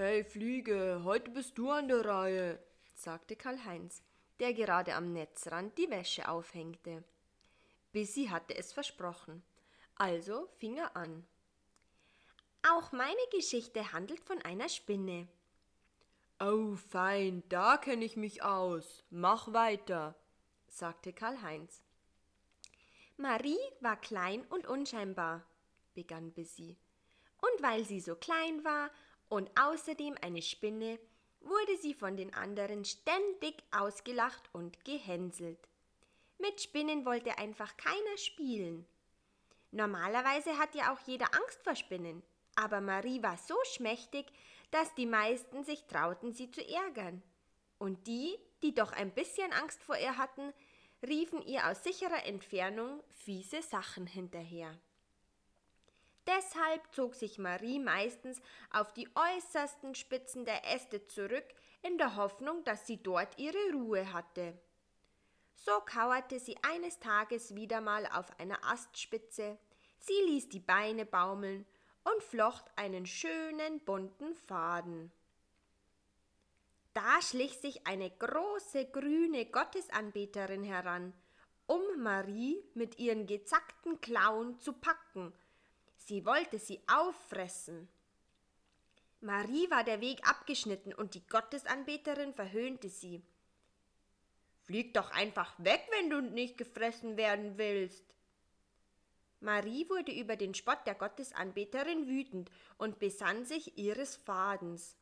Hey Fliege, heute bist du an der Reihe, sagte Karl-Heinz, der gerade am Netzrand die Wäsche aufhängte. Bissi hatte es versprochen. Also fing er an. Auch meine Geschichte handelt von einer Spinne. Oh, fein, da kenne ich mich aus. Mach weiter, sagte Karl-Heinz. Marie war klein und unscheinbar, begann Bissi. Und weil sie so klein war und außerdem eine Spinne, wurde sie von den anderen ständig ausgelacht und gehänselt. Mit Spinnen wollte einfach keiner spielen. Normalerweise hat ja auch jeder Angst vor Spinnen, aber Marie war so schmächtig, dass die meisten sich trauten, sie zu ärgern. Und die, die doch ein bisschen Angst vor ihr hatten, riefen ihr aus sicherer Entfernung fiese Sachen hinterher. Deshalb zog sich Marie meistens auf die äußersten Spitzen der Äste zurück, in der Hoffnung, dass sie dort ihre Ruhe hatte. So kauerte sie eines Tages wieder mal auf einer Astspitze, sie ließ die Beine baumeln und flocht einen schönen bunten Faden. Da schlich sich eine große grüne Gottesanbeterin heran, um Marie mit ihren gezackten Klauen zu packen – Sie wollte sie auffressen. Marie war der Weg abgeschnitten und die Gottesanbeterin verhöhnte sie. Flieg doch einfach weg, wenn du nicht gefressen werden willst. Marie wurde über den Spott der Gottesanbeterin wütend und besann sich ihres Fadens.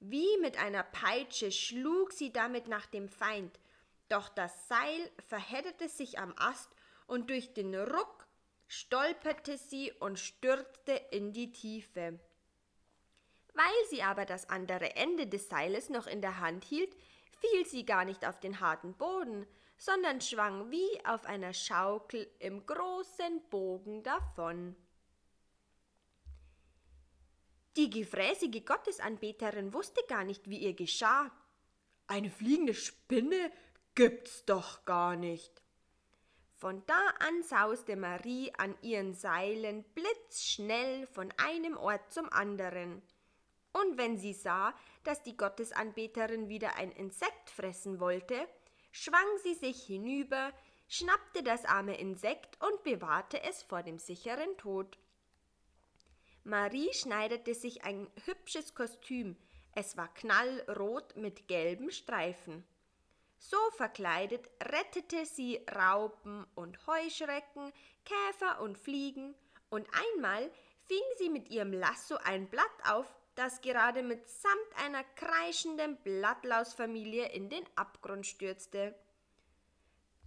Wie mit einer Peitsche schlug sie damit nach dem Feind, doch das Seil verhedderte sich am Ast und durch den Ruck stolperte sie und stürzte in die Tiefe. Weil sie aber das andere Ende des Seiles noch in der Hand hielt, fiel sie gar nicht auf den harten Boden, sondern schwang wie auf einer Schaukel im großen Bogen davon. Die gefräßige Gottesanbeterin wusste gar nicht, wie ihr geschah. Eine fliegende Spinne gibt's doch gar nicht. Von da an sauste Marie an ihren Seilen blitzschnell von einem Ort zum anderen. Und wenn sie sah, dass die Gottesanbeterin wieder ein Insekt fressen wollte, schwang sie sich hinüber, schnappte das arme Insekt und bewahrte es vor dem sicheren Tod. Marie schneidete sich ein hübsches Kostüm, es war knallrot mit gelben Streifen. So verkleidet rettete sie Raupen und Heuschrecken, Käfer und Fliegen, und einmal fing sie mit ihrem Lasso ein Blatt auf, das gerade mitsamt einer kreischenden Blattlausfamilie in den Abgrund stürzte.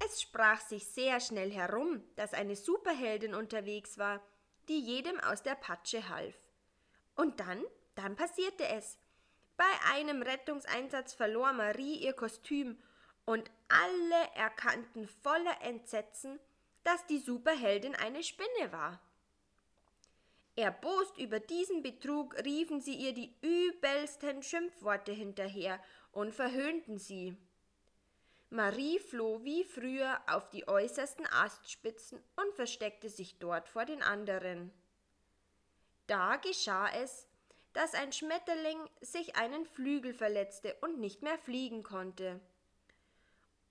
Es sprach sich sehr schnell herum, dass eine Superheldin unterwegs war, die jedem aus der Patsche half. Und dann, dann passierte es. Bei einem Rettungseinsatz verlor Marie ihr Kostüm und alle erkannten voller Entsetzen, dass die Superheldin eine Spinne war. Erbost über diesen Betrug riefen sie ihr die übelsten Schimpfworte hinterher und verhöhnten sie. Marie floh wie früher auf die äußersten Astspitzen und versteckte sich dort vor den anderen. Da geschah es, dass ein Schmetterling sich einen Flügel verletzte und nicht mehr fliegen konnte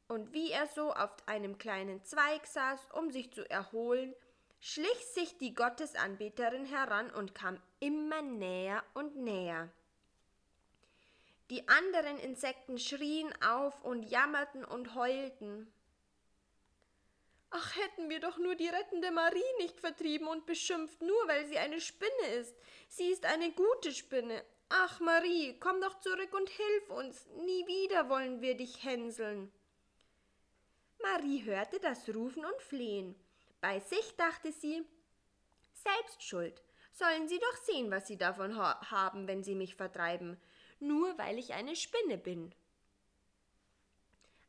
und wie er so auf einem kleinen Zweig saß, um sich zu erholen, schlich sich die Gottesanbeterin heran und kam immer näher und näher. Die anderen Insekten schrien auf und jammerten und heulten. Ach, hätten wir doch nur die rettende Marie nicht vertrieben und beschimpft, nur weil sie eine Spinne ist. Sie ist eine gute Spinne. Ach, Marie, komm doch zurück und hilf uns. Nie wieder wollen wir dich hänseln. Marie hörte das Rufen und Flehen. Bei sich dachte sie, selbst schuld. Sollen sie doch sehen, was sie davon ha haben, wenn sie mich vertreiben, nur weil ich eine Spinne bin.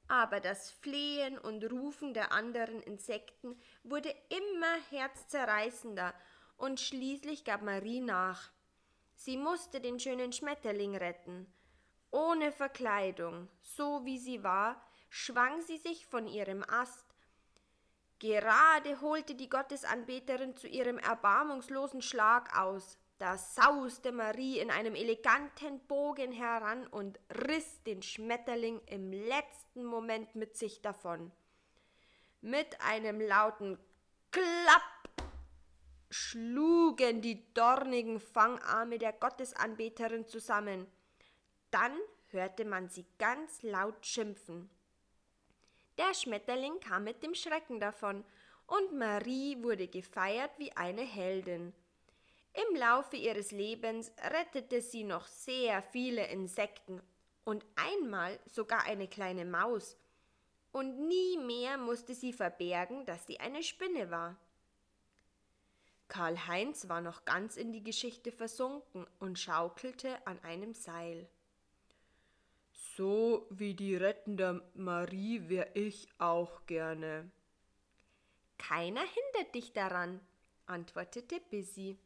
Aber das Flehen und Rufen der anderen Insekten wurde immer herzzerreißender, und schließlich gab Marie nach. Sie musste den schönen Schmetterling retten. Ohne Verkleidung, so wie sie war, schwang sie sich von ihrem Ast. Gerade holte die Gottesanbeterin zu ihrem erbarmungslosen Schlag aus. Da sauste Marie in einem eleganten Bogen heran und riss den Schmetterling im letzten Moment mit sich davon. Mit einem lauten Klapp schlugen die dornigen Fangarme der Gottesanbeterin zusammen. Dann hörte man sie ganz laut schimpfen. Der Schmetterling kam mit dem Schrecken davon, und Marie wurde gefeiert wie eine Heldin. Im Laufe ihres Lebens rettete sie noch sehr viele Insekten und einmal sogar eine kleine Maus, und nie mehr musste sie verbergen, dass sie eine Spinne war. Karl Heinz war noch ganz in die Geschichte versunken und schaukelte an einem Seil. So wie die rettende Marie wär ich auch gerne. Keiner hindert dich daran, antwortete Bissy.